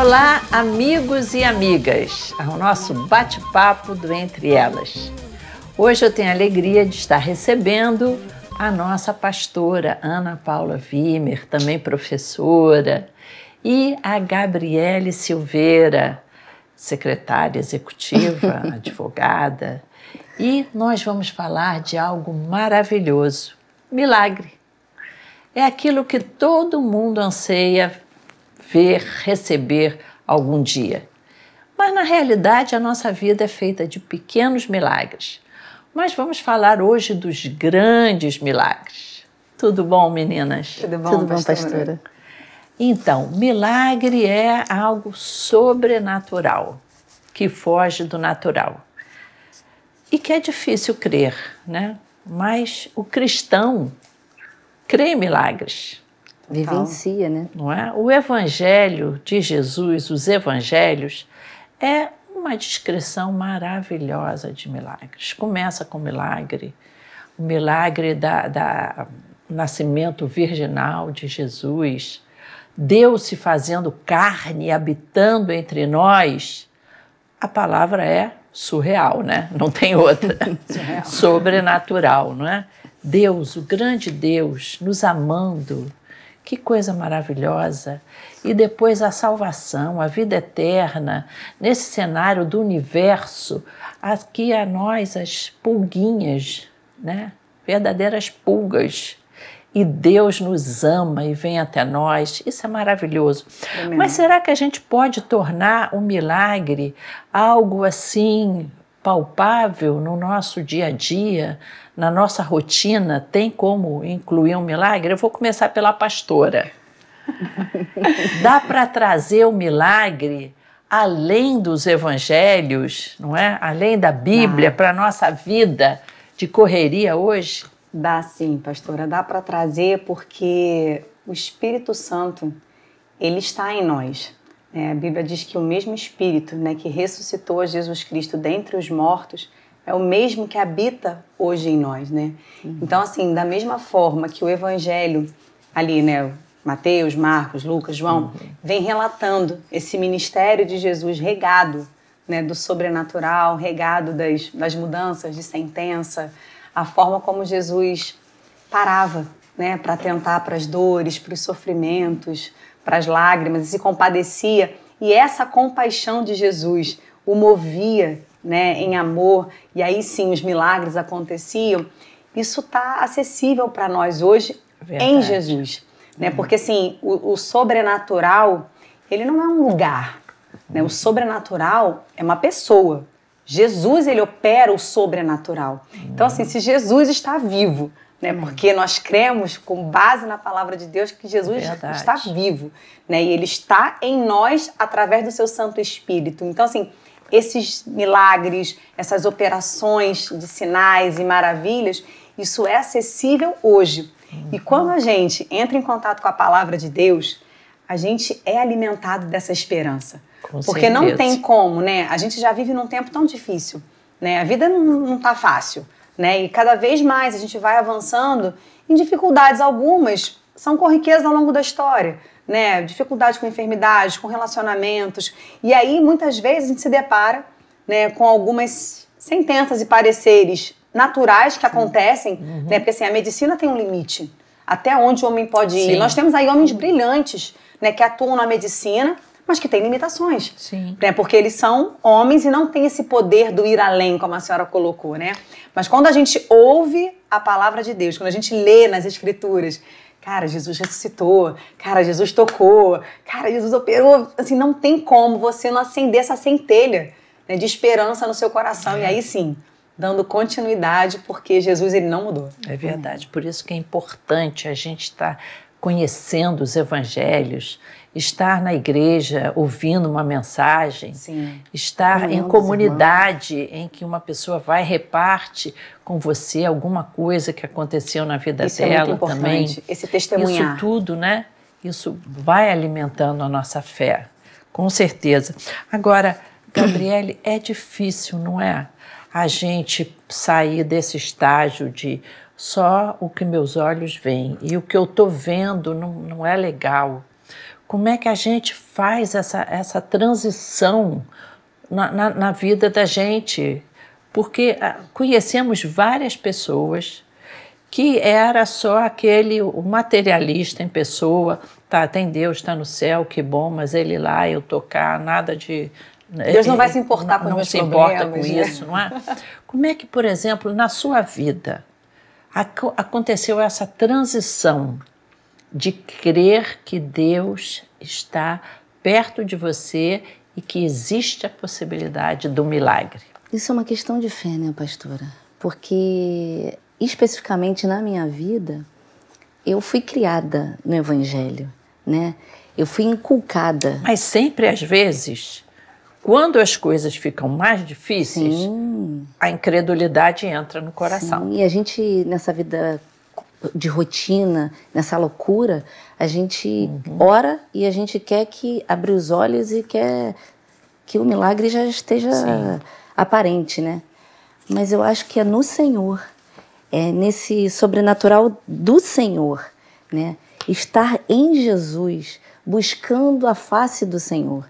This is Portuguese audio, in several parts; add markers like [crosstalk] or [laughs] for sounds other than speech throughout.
Olá, amigos e amigas, ao nosso bate-papo do Entre Elas. Hoje eu tenho a alegria de estar recebendo a nossa pastora Ana Paula Vimer, também professora, e a Gabriele Silveira, secretária executiva, [laughs] advogada. E nós vamos falar de algo maravilhoso: milagre. É aquilo que todo mundo anseia ver, receber algum dia. Mas na realidade a nossa vida é feita de pequenos milagres. Mas vamos falar hoje dos grandes milagres. Tudo bom, meninas? Tudo bom, Tudo bom, pastora? pastora? Então, milagre é algo sobrenatural, que foge do natural. E que é difícil crer, né? Mas o cristão crê em milagres Vivencia, né? não é? O Evangelho de Jesus, os Evangelhos, é uma descrição maravilhosa de milagres. Começa com o milagre, o milagre da, da nascimento virginal de Jesus, Deus se fazendo carne, habitando entre nós. A palavra é surreal, né? Não tem outra. [laughs] Sobrenatural, não é? Deus, o grande Deus, nos amando, que coisa maravilhosa! E depois a salvação, a vida eterna, nesse cenário do universo, aqui a nós as pulguinhas, né? Verdadeiras pulgas. E Deus nos ama e vem até nós. Isso é maravilhoso. Mas será que a gente pode tornar o milagre algo assim palpável no nosso dia a dia, na nossa rotina? Tem como incluir um milagre? Eu vou começar pela pastora. [laughs] Dá para trazer o milagre além dos evangelhos, não é? Além da Bíblia para a nossa vida de correria hoje? Dá sim, pastora, dá para trazer porque o Espírito Santo, ele está em nós. né? a Bíblia diz que o mesmo Espírito né, que ressuscitou Jesus Cristo dentre os mortos é o mesmo que habita hoje em nós, né? Então, assim, da mesma forma que o Evangelho ali, né, Mateus, Marcos, Lucas, João, vem relatando esse ministério de Jesus regado, né, do sobrenatural, regado das, das mudanças de sentença, a forma como Jesus parava, né, para atentar para as dores, para os sofrimentos, para as lágrimas, e se compadecia. E essa compaixão de Jesus o movia, né, em amor, e aí sim os milagres aconteciam. Isso está acessível para nós hoje em Verdade. Jesus, né? Porque assim, o, o sobrenatural, ele não é um lugar, né? O sobrenatural é uma pessoa. Jesus, ele opera o sobrenatural. Então assim, se Jesus está vivo, né? Porque nós cremos com base na palavra de Deus que Jesus Verdade. está vivo, né? E ele está em nós através do seu Santo Espírito. Então assim, esses milagres, essas operações de sinais e maravilhas, isso é acessível hoje. E quando a gente entra em contato com a palavra de Deus, a gente é alimentado dessa esperança. Com Porque não certeza. tem como, né? A gente já vive num tempo tão difícil, né? A vida não, não tá fácil, né? E cada vez mais a gente vai avançando em dificuldades algumas são corriqueiras ao longo da história, né? Dificuldades com enfermidades, com relacionamentos. E aí muitas vezes a gente se depara, né, com algumas sentenças e pareceres naturais que acontecem, né? Porque assim, a medicina tem um limite. Até onde o homem pode ir. Sim. Nós temos aí homens brilhantes, né, que atuam na medicina, mas que têm limitações Sim. né? Porque eles são homens e não têm esse poder do ir além, como a senhora colocou, né? Mas quando a gente ouve a palavra de Deus, quando a gente lê nas escrituras, cara, Jesus ressuscitou, cara, Jesus tocou, cara, Jesus operou, assim, não tem como você não acender essa centelha né, de esperança no seu coração. E aí sim, dando continuidade, porque Jesus ele não mudou. É verdade. Por isso que é importante a gente estar conhecendo os evangelhos, estar na igreja ouvindo uma mensagem, Sim. estar em comunidade em que uma pessoa vai reparte com você alguma coisa que aconteceu na vida Isso é dela muito importante, também. esse testemunhar. Isso tudo, né? Isso vai alimentando a nossa fé, com certeza. Agora, Gabriele, é difícil, não é? A gente sair desse estágio de só o que meus olhos veem e o que eu estou vendo não, não é legal. Como é que a gente faz essa, essa transição na, na, na vida da gente? Porque ah, conhecemos várias pessoas que era só aquele o materialista em pessoa, tá, tem Deus, está no céu, que bom, mas ele lá, eu tocar, nada de Deus não vai se importar com não meus se importa com né? isso, não é? Como é que, por exemplo, na sua vida ac aconteceu essa transição de crer que Deus está perto de você e que existe a possibilidade do milagre? Isso é uma questão de fé, né, pastora? Porque especificamente na minha vida, eu fui criada no evangelho, né? Eu fui inculcada. Mas sempre às vezes quando as coisas ficam mais difíceis, Sim. a incredulidade entra no coração. Sim, e a gente, nessa vida de rotina, nessa loucura, a gente uhum. ora e a gente quer que abra os olhos e quer que o milagre já esteja Sim. aparente, né? Mas eu acho que é no Senhor, é nesse sobrenatural do Senhor, né? Estar em Jesus, buscando a face do Senhor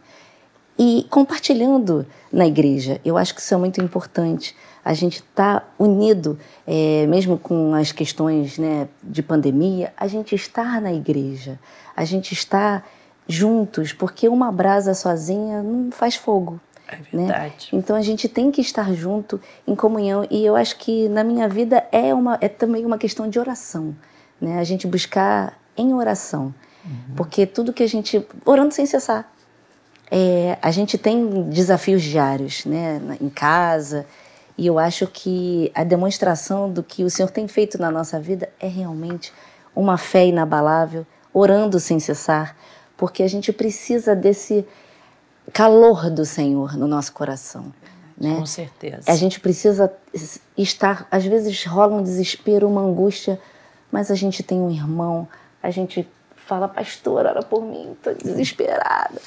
e compartilhando na igreja. Eu acho que isso é muito importante. A gente está unido, é, mesmo com as questões né, de pandemia, a gente está na igreja, a gente está juntos, porque uma brasa sozinha não faz fogo. É né? verdade. Né? Então a gente tem que estar junto em comunhão e eu acho que na minha vida é uma é também uma questão de oração, né? A gente buscar em oração, uhum. porque tudo que a gente orando sem cessar, é, a gente tem desafios diários, né, em casa, e eu acho que a demonstração do que o Senhor tem feito na nossa vida é realmente uma fé inabalável, orando sem cessar, porque a gente precisa desse calor do Senhor no nosso coração. Né? Com certeza. A gente precisa estar, às vezes rola um desespero, uma angústia, mas a gente tem um irmão, a gente fala, pastor, ora por mim, estou desesperada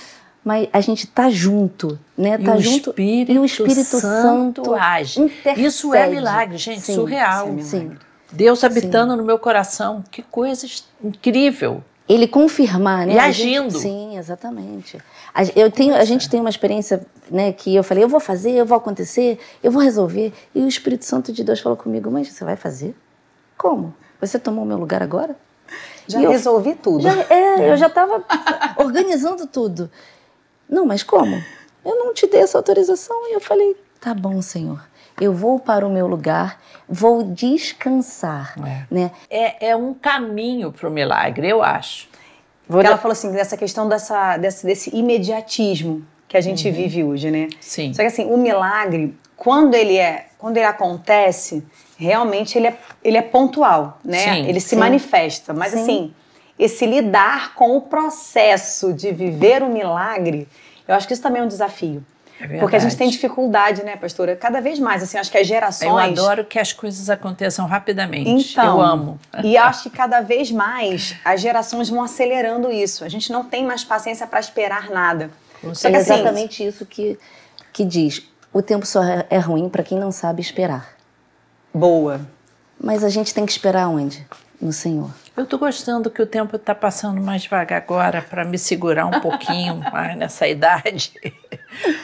mas a gente tá junto, né? E tá o junto Espírito e o Espírito Santo, Santo age. Intercede. Isso é milagre, gente, sim, surreal. Sim, sim. Deus habitando sim. no meu coração, que coisa incrível. Ele confirmar, né? E agindo. Gente, sim, exatamente. A, eu tenho, a gente tem uma experiência, né, que eu falei, eu vou fazer, eu vou acontecer, eu vou resolver. E o Espírito Santo de Deus falou comigo, mas você vai fazer? Como? Você tomou o meu lugar agora? Já e resolvi eu, tudo. Já, é, eu já [laughs] estava organizando tudo. Não, mas como? Eu não te dei essa autorização. E eu falei: tá bom, Senhor. Eu vou para o meu lugar, vou descansar. É, né? é, é um caminho para o milagre, eu acho. Porque ela falou assim, dessa questão dessa, desse, desse imediatismo que a gente uhum. vive hoje, né? Sim. Só que assim, o milagre, quando ele é, quando ele acontece, realmente ele é, ele é pontual, né? Sim, ele se sim. manifesta. Mas sim. assim, esse lidar com o processo de viver o milagre, eu acho que isso também é um desafio. É porque a gente tem dificuldade, né, pastora? Cada vez mais, assim, acho que as gerações... Eu adoro que as coisas aconteçam rapidamente. Então, [laughs] eu amo. E acho que cada vez mais as gerações vão acelerando isso. A gente não tem mais paciência para esperar nada. Só que, é assim, exatamente isso que, que diz. O tempo só é, é ruim para quem não sabe esperar. Boa. Mas a gente tem que esperar onde? No Senhor. Eu estou gostando que o tempo está passando mais devagar agora para me segurar um pouquinho [laughs] mais nessa idade.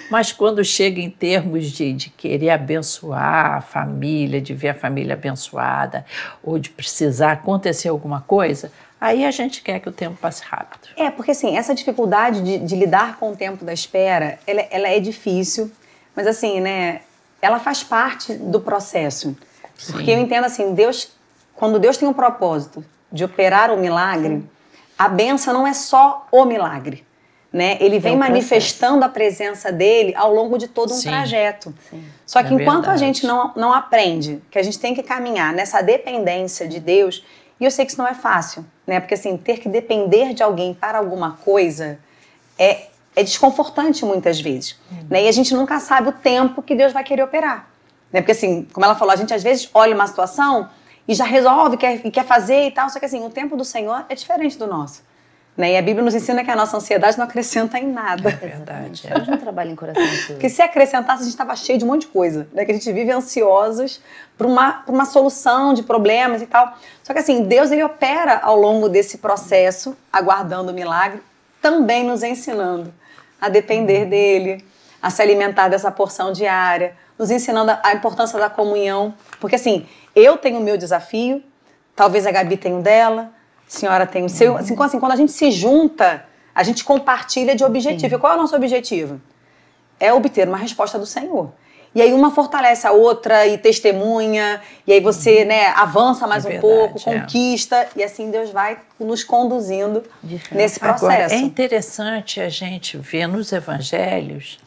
Mas quando chega em termos de, de querer abençoar a família, de ver a família abençoada, ou de precisar acontecer alguma coisa, aí a gente quer que o tempo passe rápido. É, porque assim, essa dificuldade de, de lidar com o tempo da espera, ela, ela, é difícil, mas assim, né, ela faz parte do processo. Sim. Porque eu entendo assim, Deus, quando Deus tem um propósito de operar o milagre, Sim. a benção não é só o milagre. Né? Ele vem é manifestando a presença dele ao longo de todo um Sim. trajeto. Sim. Só que é enquanto verdade. a gente não, não aprende que a gente tem que caminhar nessa dependência de Deus, e eu sei que isso não é fácil, né? Porque assim, ter que depender de alguém para alguma coisa é, é desconfortante muitas vezes. Uhum. Né? E a gente nunca sabe o tempo que Deus vai querer operar. Né? Porque assim, como ela falou, a gente às vezes olha uma situação e já resolve, quer, quer fazer e tal. Só que assim, o tempo do Senhor é diferente do nosso. Né? E a Bíblia nos ensina que a nossa ansiedade não acrescenta em nada. É verdade. Deus não trabalha em coração [laughs] Porque se acrescentasse, a gente estava cheio de um monte de coisa. Né? Que a gente vive ansiosos por uma, uma solução de problemas e tal. Só que assim, Deus ele opera ao longo desse processo, aguardando o milagre, também nos ensinando a depender dele, a se alimentar dessa porção diária, nos ensinando a importância da comunhão. Porque assim, eu tenho o meu desafio, talvez a Gabi tenha o dela, a senhora tem o seu. Assim, assim, quando a gente se junta, a gente compartilha de objetivo. Sim. E qual é o nosso objetivo? É obter uma resposta do Senhor. E aí uma fortalece a outra e testemunha, e aí você né, avança mais é um pouco, é. conquista, é. e assim Deus vai nos conduzindo nesse processo. Agora, é interessante a gente ver nos evangelhos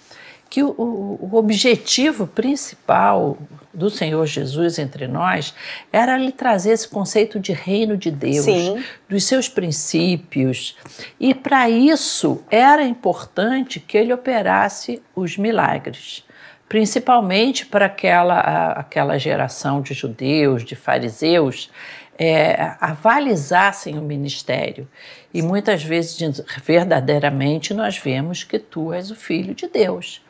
que o, o, objetivo principal do Senhor Jesus entre nós era lhe trazer esse conceito de reino de Deus, Sim. dos seus princípios. E para isso era importante que ele operasse os milagres principalmente para aquela, aquela geração de judeus, de fariseus, é, avalizassem o ministério. E muitas vezes, verdadeiramente, nós vemos que tu és o filho de Deus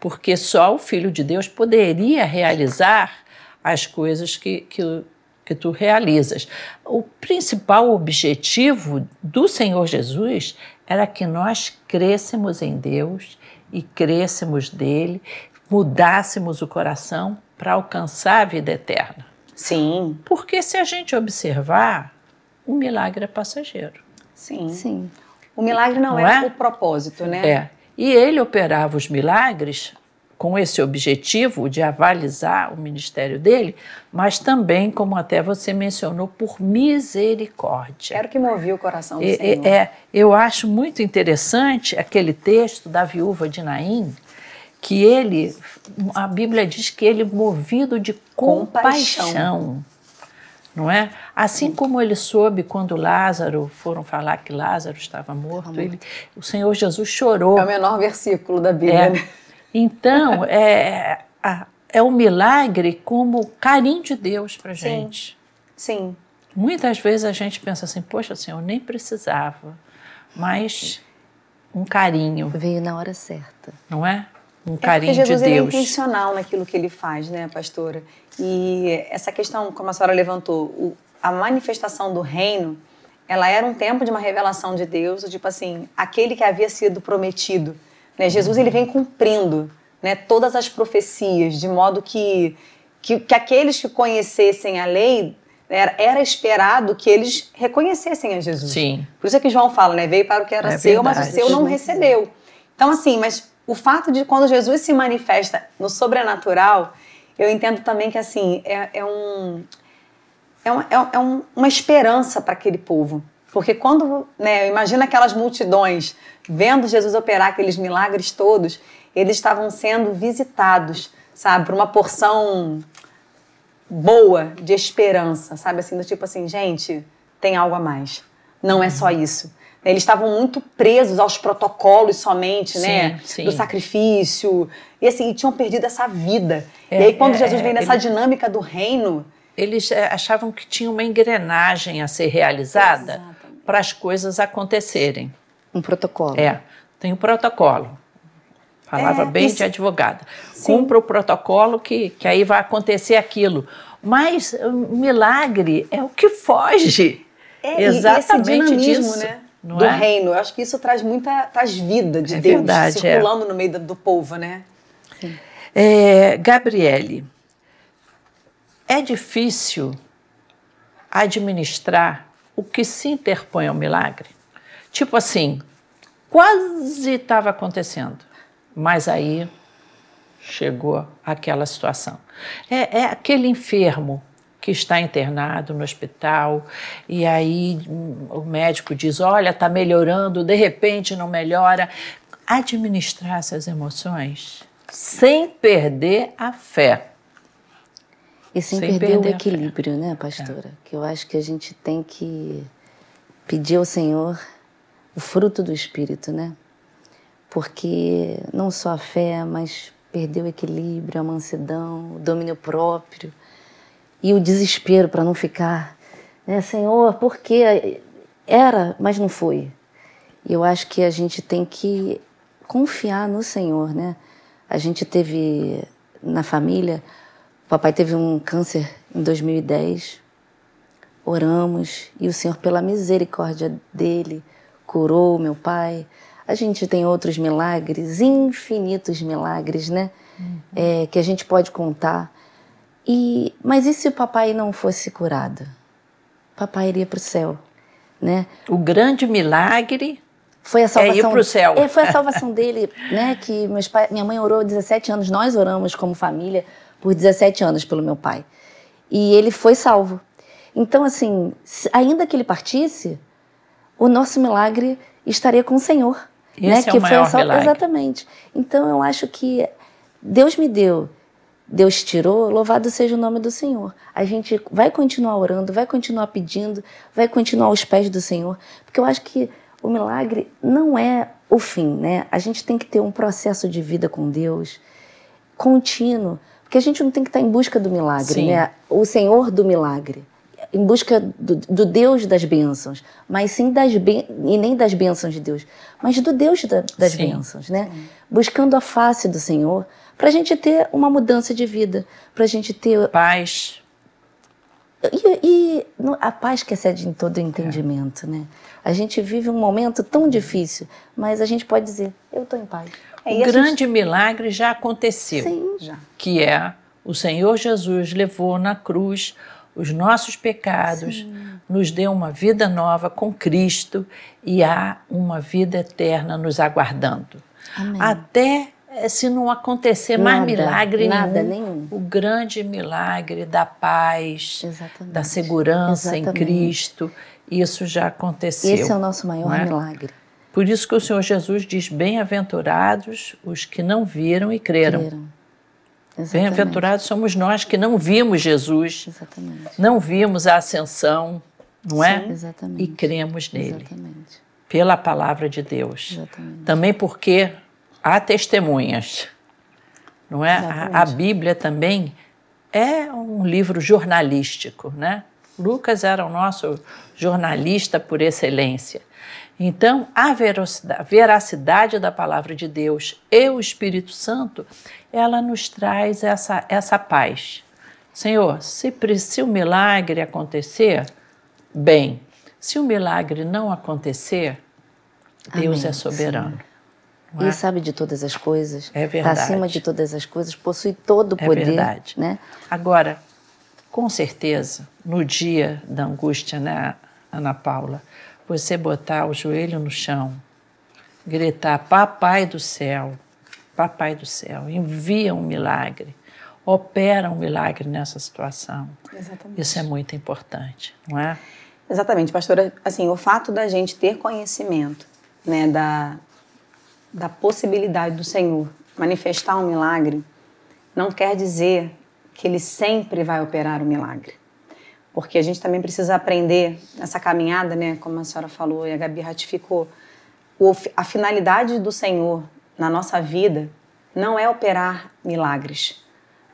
porque só o Filho de Deus poderia realizar as coisas que, que, que tu realizas. O principal objetivo do Senhor Jesus era que nós crescêssemos em Deus e crescêssemos dele, mudássemos o coração para alcançar a vida eterna. Sim. Porque se a gente observar, o milagre é passageiro. Sim. Sim. O milagre não, não é, é, o propósito, né? É. E ele operava os milagres com esse objetivo de avalizar o ministério dele, mas também, como até você mencionou, por misericórdia. Era o que movia o coração do é, Senhor. É, eu acho muito interessante aquele texto da viúva de Naim, que ele, a Bíblia diz que ele movido de compaixão, compaixão não é? Assim como ele soube quando Lázaro foram falar que Lázaro estava morto, ele, o Senhor Jesus chorou. É o menor versículo da Bíblia. É. Né? Então [laughs] é, é um milagre como carinho de Deus para gente. Sim. Muitas vezes a gente pensa assim, poxa, Senhor, nem precisava, mas um carinho veio na hora certa, não é? Um carinho é Jesus de Deus. Ele é intencional naquilo que ele faz, né, pastora? E essa questão, como a senhora levantou, o, a manifestação do reino, ela era um tempo de uma revelação de Deus, tipo assim, aquele que havia sido prometido. Né? Jesus ele vem cumprindo né, todas as profecias, de modo que, que, que aqueles que conhecessem a lei era, era, esperado que eles reconhecessem a Jesus. Sim. Por isso é que João fala, né? Veio para o que era é seu, verdade. mas o seu não recebeu. Então, assim, mas o fato de quando Jesus se manifesta no sobrenatural, eu entendo também que assim é, é um é, uma, é, é um, uma esperança para aquele povo. Porque quando, né, imagina aquelas multidões vendo Jesus operar aqueles milagres todos, eles estavam sendo visitados, sabe, por uma porção boa de esperança, sabe, assim, do tipo assim, gente, tem algo a mais. Não é só isso. Eles estavam muito presos aos protocolos somente, sim, né? Sim. Do sacrifício. E assim, e tinham perdido essa vida. É, e aí, quando é, Jesus vem nessa ele, dinâmica do reino. Eles é, achavam que tinha uma engrenagem a ser realizada para as coisas acontecerem. Um protocolo. É, tem um protocolo. Falava é, bem isso. de advogada. Sim. Cumpra o protocolo que, que aí vai acontecer aquilo. Mas o milagre é o que foge. É, exatamente disso. Né? Não do é? reino. Eu acho que isso traz muita traz vida de é Deus verdade, é. circulando é. no meio do, do povo, né? É, Gabriele, é difícil administrar o que se interpõe ao milagre? Tipo assim, quase estava acontecendo, mas aí chegou aquela situação. É, é aquele enfermo que está internado no hospital e aí hum, o médico diz: Olha, está melhorando, de repente não melhora. Administrar essas emoções sem perder a fé. E sem, sem perder, perder, o equilíbrio, né, pastora? É. Que eu acho que a gente tem que pedir ao Senhor o fruto do Espírito, né? Porque não só a fé, mas perder o equilíbrio, a mansidão, o domínio próprio e o desespero para não ficar, né, Senhor, por quê? Era, mas não foi. E eu acho que a gente tem que confiar no Senhor, né? A gente teve na família, o papai teve um câncer em 2010. Oramos e o Senhor, pela misericórdia dele, curou meu pai. A gente tem outros milagres, infinitos milagres, né? Uhum. É, que a gente pode contar. E, mas e se o papai não fosse curado? Papai iria para o céu, né? O grande milagre foi a salvação. É ir para o céu. É, foi a salvação dele, né? Que meus pai, minha mãe orou 17 anos, nós oramos como família por 17 anos pelo meu pai. E ele foi salvo. Então, assim, ainda que ele partisse, o nosso milagre estaria com o Senhor. Esse né? é que o maior foi milagre. Exatamente. Então, eu acho que Deus me deu, Deus tirou, louvado seja o nome do Senhor. A gente vai continuar orando, vai continuar pedindo, vai continuar aos pés do Senhor, porque eu acho que o milagre não é o fim, né? A gente tem que ter um processo de vida com Deus contínuo, porque a gente não tem que estar em busca do milagre, Sim. né? O Senhor do milagre, em busca do, do Deus das bênçãos, mas sim das ben... e nem das bênçãos de Deus, mas do Deus da, das sim. bênçãos, né? Sim. Buscando a face do Senhor, para a gente ter uma mudança de vida, para a gente ter paz. E, e, a paz que excede em todo entendimento, é. né? A gente vive um momento tão difícil, mas a gente pode dizer, eu estou em paz. É, o grande gente... milagre já aconteceu. Sim, já. Que é o Senhor Jesus levou na cruz os nossos pecados, Sim. nos deu uma vida nova com Cristo e há uma vida eterna nos aguardando. Amém. Até se não acontecer nada, mais milagre nada, nenhum, nenhum, o grande milagre da paz, Exatamente. da segurança Exatamente. em Cristo, isso já aconteceu. Esse é o nosso maior é? milagre. Por isso que o Senhor Jesus diz: bem-aventurados os que não viram e creram. Bem-aventurados somos nós que não vimos Jesus, Exatamente. não vimos a ascensão, não é? Sim, exatamente. E cremos nele. Exatamente. Pela palavra de Deus. Exatamente. Também porque há testemunhas, não é? A, a, Bíblia também é um livro jornalístico, né? Lucas era o nosso jornalista por excelência. Então, a veracidade da palavra de Deus e o Espírito Santo, ela nos traz essa, essa paz. Senhor, se, se o milagre acontecer, bem. Se o milagre não acontecer, Deus Amém, é soberano. Sim. Ele sabe de todas as coisas. É verdade. Está acima de todas as coisas, possui todo o poder. É verdade. Né? Agora, com certeza, no dia da angústia, né, Ana Paula, você botar o joelho no chão, gritar: Papai do céu, Papai do céu, envia um milagre, opera um milagre nessa situação. Exatamente. Isso é muito importante, não é? Exatamente, pastora. Assim, o fato da gente ter conhecimento, né, da, da possibilidade do Senhor manifestar um milagre, não quer dizer que Ele sempre vai operar o um milagre porque a gente também precisa aprender nessa caminhada, né, como a senhora falou e a Gabi ratificou, a finalidade do Senhor na nossa vida não é operar milagres,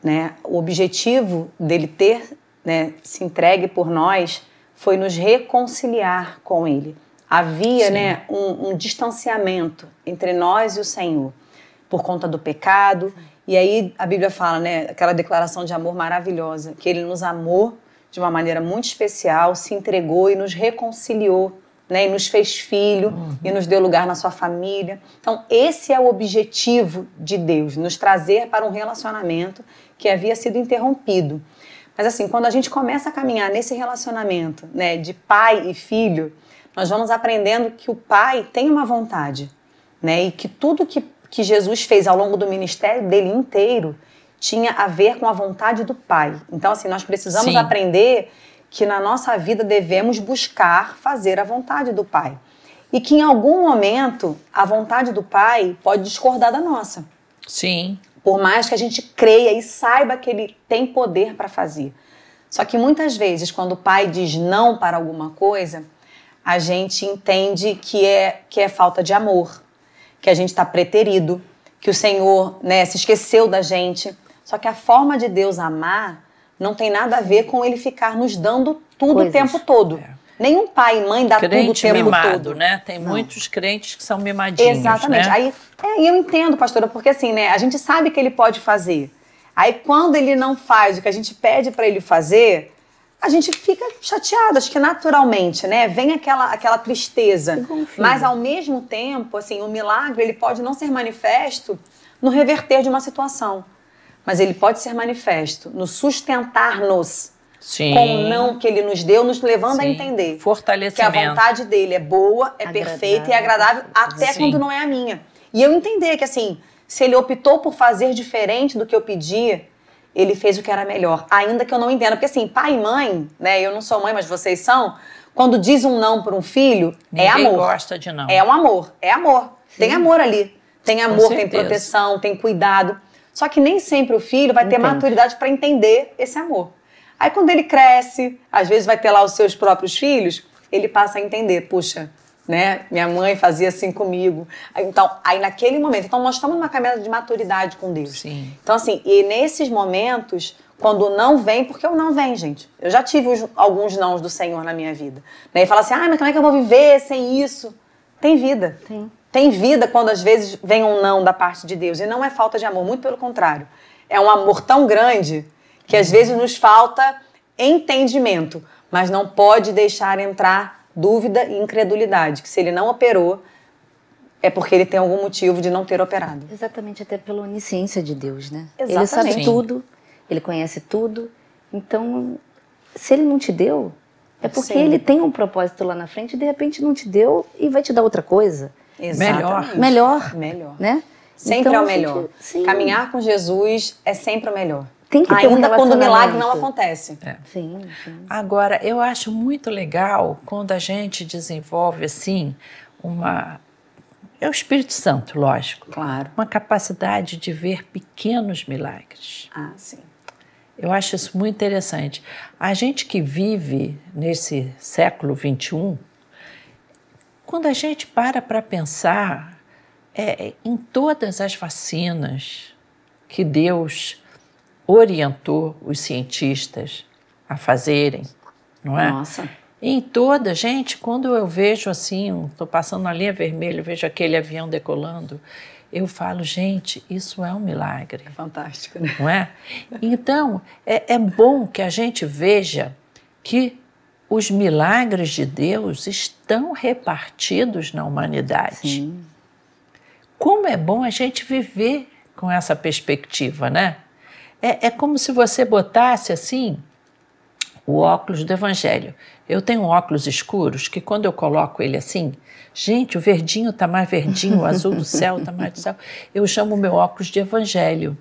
né? O objetivo dele ter, né, se entregue por nós foi nos reconciliar com Ele. Havia, Sim. né, um, um distanciamento entre nós e o Senhor por conta do pecado. E aí a Bíblia fala, né, aquela declaração de amor maravilhosa, que Ele nos amou de uma maneira muito especial, se entregou e nos reconciliou, né, e nos fez filho uhum. e nos deu lugar na sua família. Então, esse é o objetivo de Deus, nos trazer para um relacionamento que havia sido interrompido. Mas assim, quando a gente começa a caminhar nesse relacionamento, né, de pai e filho, nós vamos aprendendo que o pai tem uma vontade, né, e que tudo que, que Jesus fez ao longo do ministério dele inteiro tinha a ver com a vontade do Pai. Então, assim, nós precisamos Sim. aprender que na nossa vida devemos buscar fazer a vontade do Pai. E que em algum momento a vontade do Pai pode discordar da nossa. Sim. Por mais que a gente creia e saiba que Ele tem poder para fazer. Só que muitas vezes, quando o Pai diz não para alguma coisa, a gente entende que é, que é falta de amor, que a gente está preterido, que o Senhor né, se esqueceu da gente. Só que a forma de Deus amar não tem nada a ver com ele ficar nos dando tudo Coisas. o tempo todo. É. Nenhum pai e mãe dá Crente tudo o tempo mimado, todo. né? Tem não. muitos crentes que são mimadinhos, Exatamente. Né? Aí, é, eu entendo, pastora, porque assim, né? A gente sabe que ele pode fazer. Aí quando ele não faz o que a gente pede para ele fazer, a gente fica chateado, acho que naturalmente, né? Vem aquela, aquela tristeza. Mas ao mesmo tempo, assim, o milagre ele pode não ser manifesto no reverter de uma situação, mas ele pode ser manifesto no sustentar-nos com o não que ele nos deu, nos levando Sim. a entender Fortalecimento. que a vontade dele é boa, é agradável. perfeita e é agradável até Sim. quando não é a minha. E eu entender que assim, se ele optou por fazer diferente do que eu pedia, ele fez o que era melhor, ainda que eu não entenda. Porque assim, pai e mãe, né? Eu não sou mãe, mas vocês são. Quando diz um não para um filho, é Ninguém é amor. gosta de não. É um amor, é amor. Sim. Tem amor ali. Tem amor, tem proteção, tem cuidado. Só que nem sempre o filho vai ter maturidade para entender esse amor. Aí quando ele cresce, às vezes vai ter lá os seus próprios filhos, ele passa a entender, puxa, né? Minha mãe fazia assim comigo. Então, aí naquele momento, então nós estamos numa caminhada de maturidade com Deus. Sim. Então assim, e nesses momentos, quando não vem, porque o não vem, gente. Eu já tive os, alguns nãos do Senhor na minha vida. Né? E fala assim: "Ah, mas como é que eu vou viver sem isso?" Tem vida. Tem. Tem vida quando às vezes vem um não da parte de Deus, e não é falta de amor, muito pelo contrário. É um amor tão grande que às vezes nos falta entendimento, mas não pode deixar entrar dúvida e incredulidade, que se ele não operou, é porque ele tem algum motivo de não ter operado. Exatamente, até pela onisciência de Deus, né? Exatamente. Ele sabe tudo, ele conhece tudo. Então, se ele não te deu, é porque Sim. ele tem um propósito lá na frente e de repente não te deu e vai te dar outra coisa. Exatamente. Melhor. Melhor. Melhor. Né? Sempre então, é o melhor. Gente, Caminhar com Jesus é sempre o melhor. Tem que ter Ainda um quando o milagre não acontece. É. Sim, sim. Agora, eu acho muito legal quando a gente desenvolve assim uma é o Espírito Santo, lógico. Claro. Uma capacidade de ver pequenos milagres. Ah, sim. Eu acho isso muito interessante. A gente que vive nesse século 21, quando a gente para para pensar é, em todas as vacinas que Deus orientou os cientistas a fazerem, não é? Nossa. Em toda, gente, quando eu vejo assim, estou passando na linha vermelha, vejo aquele avião decolando, eu falo, gente, isso é um milagre. É fantástico, né? Não é? Então, é, é bom que a gente veja que os milagres de Deus estão repartidos na humanidade. Sim. Como é bom a gente viver com essa perspectiva, né? É, é como se você botasse assim o óculos do Evangelho. Eu tenho óculos escuros que quando eu coloco ele assim, gente, o verdinho está mais verdinho, o azul do céu está mais do céu. Eu chamo o meu óculos de Evangelho.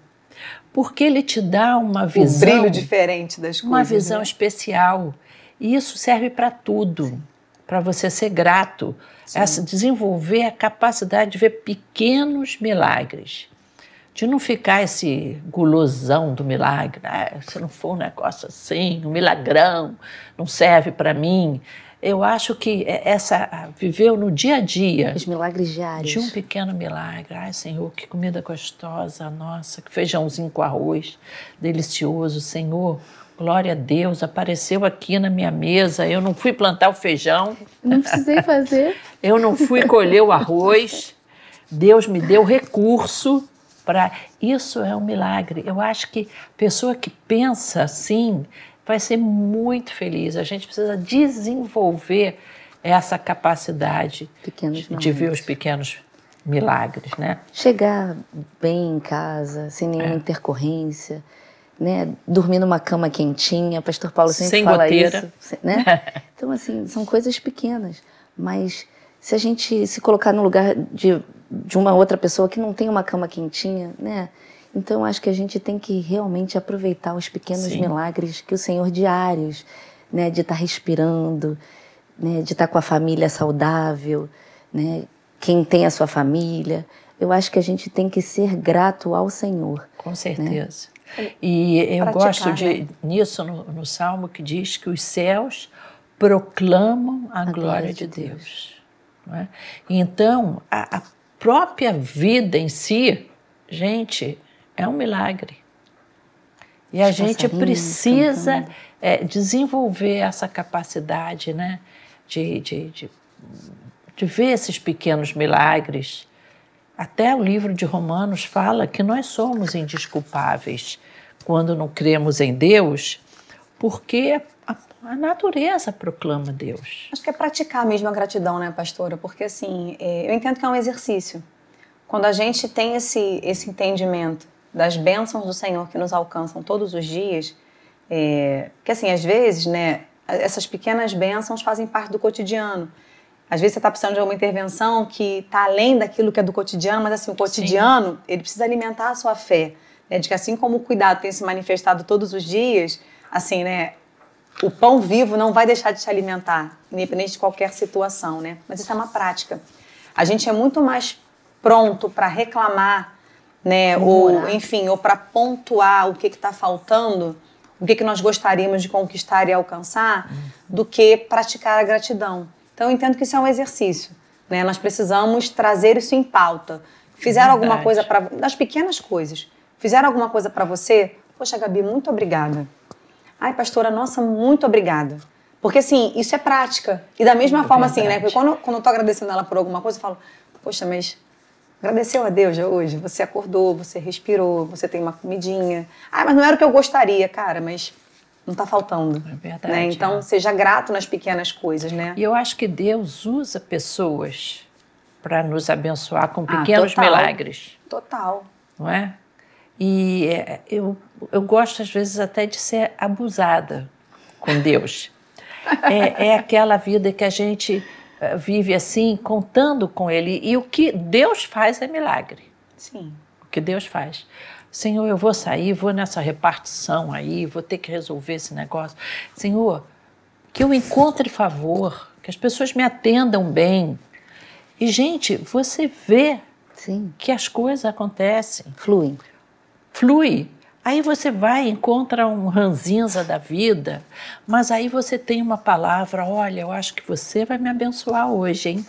Porque ele te dá uma visão. Um brilho diferente das coisas. Uma visão né? especial. E isso serve para tudo. Para você ser grato. Desenvolver a capacidade de ver pequenos milagres de não ficar esse gulosão do milagre. Ah, se não for um negócio assim, um milagrão, não serve para mim. Eu acho que é, essa viveu no dia a dia. Os milagres diários. De um pequeno milagre. Ai, Senhor, que comida gostosa, nossa, que feijãozinho com arroz, delicioso, Senhor. Glória a Deus, apareceu aqui na minha mesa. Eu não fui plantar o feijão. Não precisei fazer. [laughs] Eu não fui colher o arroz. Deus me deu recurso para isso é um milagre. Eu acho que a pessoa que pensa assim vai ser muito feliz. A gente precisa desenvolver essa capacidade de, de ver os pequenos milagres, né? Chegar bem em casa, sem nenhuma é. intercorrência, né? Dormir numa cama quentinha, Pastor Paulo sempre sem fala goteira. isso, né? [laughs] Então assim, são coisas pequenas, mas se a gente se colocar no lugar de de uma outra pessoa que não tem uma cama quentinha, né? Então acho que a gente tem que realmente aproveitar os pequenos Sim. milagres que o Senhor diários, né, de estar tá respirando, né, de estar tá com a família saudável, né? Quem tem a sua família, eu acho que a gente tem que ser grato ao Senhor. Com né? certeza. Né? E eu Praticar, gosto de né? nisso no, no, salmo que diz que os céus proclamam a, a glória, glória, de Deus. Deus. É? Então, a, a própria vida em si, gente, é um milagre. E a gente precisa é, desenvolver essa capacidade né, de, de, de, de ver esses pequenos milagres. Até o livro de Romanos fala que nós somos indisculpáveis quando não cremos em Deus, porque a, a natureza proclama Deus. Acho que é praticar mesmo a gratidão, né, pastora? Porque assim, é, eu entendo que é um exercício. Quando a gente tem esse, esse entendimento das bênçãos do Senhor que nos alcançam todos os dias, é, que assim, às vezes, né, essas pequenas bênçãos fazem parte do cotidiano. Às vezes você está precisando de uma intervenção que está além daquilo que é do cotidiano, mas assim, o cotidiano, Sim. ele precisa alimentar a sua fé. Né? De que assim como o cuidado tem se manifestado todos os dias, assim, né? O pão vivo não vai deixar de te alimentar, independente de qualquer situação, né? Mas isso é uma prática. A gente é muito mais pronto para reclamar, né? Ou, enfim, ou para pontuar o que está faltando, o que, que nós gostaríamos de conquistar e alcançar, do que praticar a gratidão. Então, eu entendo que isso é um exercício. Né? Nós precisamos trazer isso em pauta. Fizeram Verdade. alguma coisa para. Das pequenas coisas. Fizeram alguma coisa para você? Poxa, Gabi, muito obrigada. Ai, pastora, nossa, muito obrigada. Porque, assim, isso é prática. E da mesma forma, assim, né? Porque quando, quando eu tô agradecendo ela por alguma coisa, eu falo, poxa, mas agradeceu a Deus hoje? Você acordou, você respirou, você tem uma comidinha. Ah, mas não era o que eu gostaria, cara, mas não está faltando. É verdade. Né? Então, é. seja grato nas pequenas coisas, né? E eu acho que Deus usa pessoas para nos abençoar com ah, pequenos ah, total, milagres. Total. Não é? E é, eu, eu gosto, às vezes, até de ser abusada com Deus. [laughs] é, é aquela vida que a gente eh, vive assim, contando com Ele. E o que Deus faz é milagre. Sim. O que Deus faz. Senhor, eu vou sair, vou nessa repartição aí, vou ter que resolver esse negócio. Senhor, que eu encontre favor, que as pessoas me atendam bem. E, gente, você vê Sim. que as coisas acontecem. Fluem flui. Aí você vai, encontra um ranzinza da vida, mas aí você tem uma palavra, olha, eu acho que você vai me abençoar hoje, hein?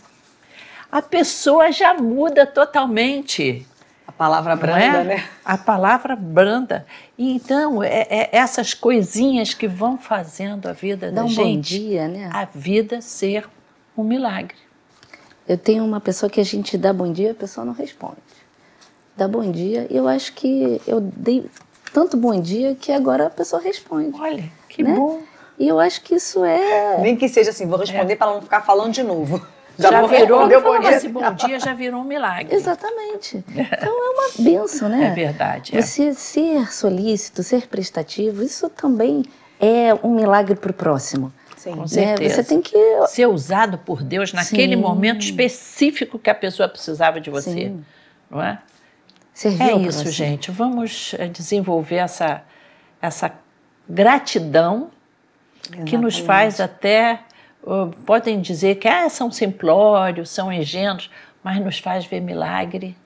A pessoa já muda totalmente. A palavra branda, é? né? A palavra branda. Então, é, é, essas coisinhas que vão fazendo a vida Dá da um gente. Bom dia, né? A vida ser um milagre. Eu tenho uma pessoa que a gente dá bom dia, a pessoa não responde dá bom dia. E eu acho que eu dei tanto bom dia que agora a pessoa responde. Olha, que né? bom. E eu acho que isso é. Nem que seja assim, vou responder é. para não ficar falando de novo. [laughs] Já, já virou, bom dia. esse bom dia já virou um milagre. Exatamente. Então é uma benção, né? É verdade. É. Você ser solícito, ser prestativo, isso também é um milagre para o próximo. Sim, com né? certeza. Você tem que ser usado por Deus naquele Sim. momento específico que a pessoa precisava de você, Sim. não é? Serviu é isso, gente. Vamos eh, desenvolver essa, essa gratidão Exatamente. que nos faz até. Uh, podem dizer que ah, são simplórios, são ingênuos, mas nos faz ver milagre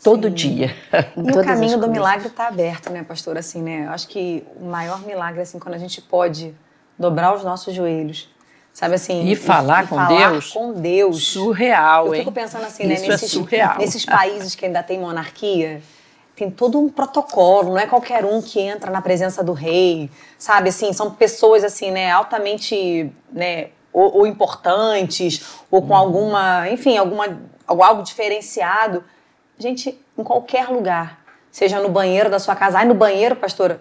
todo Sim. dia. [laughs] E o caminho do milagre está aberto, né, pastor? Assim, né? Eu acho que o maior milagre assim quando a gente pode dobrar os nossos joelhos Sabe assim? E falar, e, com, falar Deus, com Deus. Surreal, Eu hein? fico pensando assim, né, Isso nesses, é surreal. nesses países que ainda tem monarquia, tem todo um protocolo, não é qualquer um que entra na presença do rei, sabe? Assim, são pessoas assim, né, altamente, né, ou, ou importantes, ou com hum. alguma, enfim, alguma algo diferenciado. Gente, em qualquer lugar, seja no banheiro da sua casa, ai no banheiro, pastora,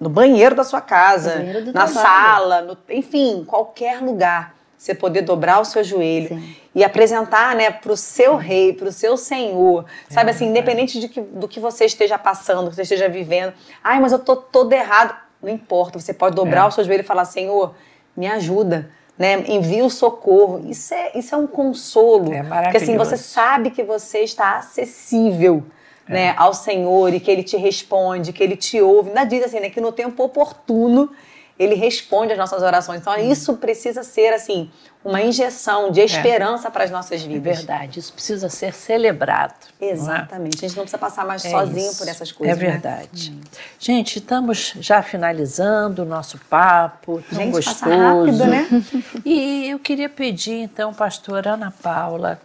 no banheiro da sua casa, na trabalho. sala, no, enfim, qualquer lugar. Você poder dobrar o seu joelho Sim. e apresentar né, para o seu rei, para o seu senhor. É, sabe assim, independente de que, do que você esteja passando, do que você esteja vivendo. Ai, mas eu tô todo errado. Não importa, você pode dobrar é. o seu joelho e falar: Senhor, me ajuda. Né, envia o socorro. Isso é, isso é um consolo. É Porque assim, você sabe que você está acessível é. né, ao Senhor e que Ele te responde, que Ele te ouve. Ainda diz assim, né, que no tempo oportuno Ele responde às nossas orações. Então isso precisa ser assim uma injeção de é. esperança é. para as nossas vidas. É verdade, isso precisa ser celebrado. É? Exatamente. A gente não precisa passar mais é sozinho isso. por essas coisas. É verdade. Né? Gente, estamos já finalizando o nosso papo, tão gente, gostoso. Passa rápido, né? [laughs] E eu queria pedir então, pastora Ana Paula,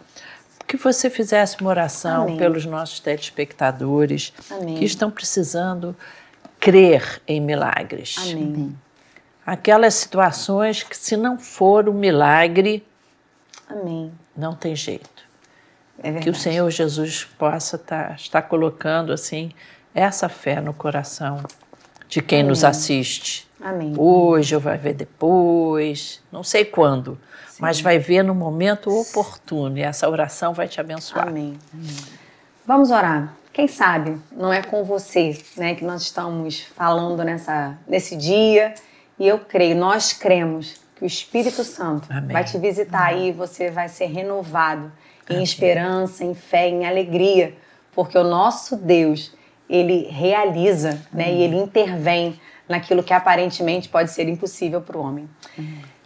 que você fizesse uma oração Amém. pelos nossos telespectadores Amém. que estão precisando crer em milagres. Amém. Aquelas situações que, se não for um milagre, Amém. não tem jeito. É que o Senhor Jesus possa tá, estar colocando assim essa fé no coração de quem Amém. nos assiste. Amém. Hoje ou vai ver depois, não sei quando, Sim. mas vai ver no momento oportuno e essa oração vai te abençoar. Amém. Amém. Vamos orar. Quem sabe não é com você, né, que nós estamos falando nessa nesse dia e eu creio, nós cremos que o Espírito Santo Amém. vai te visitar Amém. aí, você vai ser renovado em esperança, em fé, em alegria, porque o nosso Deus, ele realiza, né, e ele intervém naquilo que aparentemente pode ser impossível para o homem.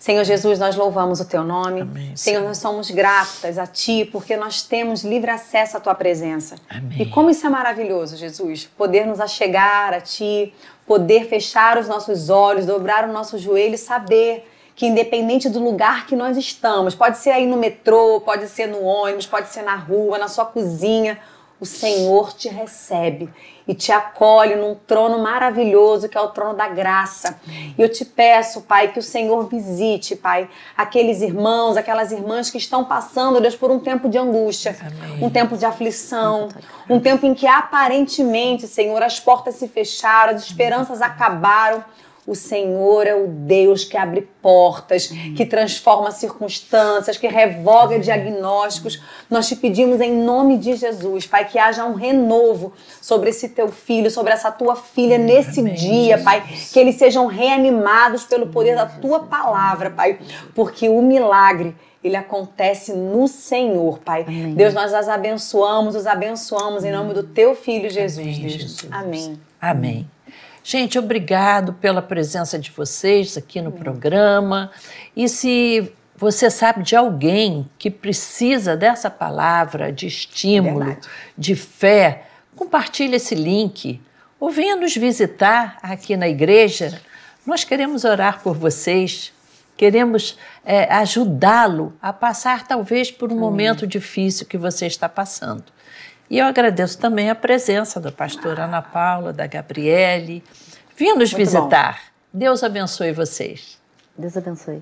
Senhor Jesus, nós louvamos o teu nome. Amém, Senhor, nós somos gratas a ti porque nós temos livre acesso à tua presença. Amém. E como isso é maravilhoso, Jesus, poder nos achegar a ti, poder fechar os nossos olhos, dobrar o nosso joelho e saber que independente do lugar que nós estamos, pode ser aí no metrô, pode ser no ônibus, pode ser na rua, na sua cozinha, o Senhor te recebe e te acolhe num trono maravilhoso que é o trono da graça. E eu te peço, Pai, que o Senhor visite, Pai, aqueles irmãos, aquelas irmãs que estão passando, Deus, por um tempo de angústia, Amém. um tempo de aflição, um tempo em que aparentemente, Senhor, as portas se fecharam, as esperanças acabaram. O Senhor é o Deus que abre portas, que transforma circunstâncias, que revoga diagnósticos. Nós te pedimos em nome de Jesus, Pai, que haja um renovo sobre esse teu filho, sobre essa tua filha nesse Amém, dia, Jesus. Pai. Que eles sejam reanimados pelo poder da tua palavra, Pai. Porque o milagre ele acontece no Senhor, Pai. Amém. Deus, nós as abençoamos, os abençoamos em nome do teu filho Jesus. Amém. Jesus. Amém. Amém. Gente, obrigado pela presença de vocês aqui no programa. E se você sabe de alguém que precisa dessa palavra de estímulo, Verdade. de fé, compartilhe esse link ou venha nos visitar aqui na igreja. Nós queremos orar por vocês, queremos é, ajudá-lo a passar talvez por um momento difícil que você está passando. E eu agradeço também a presença da pastora Ana Paula, da Gabriele. Vinha nos Muito visitar. Bom. Deus abençoe vocês. Deus abençoe.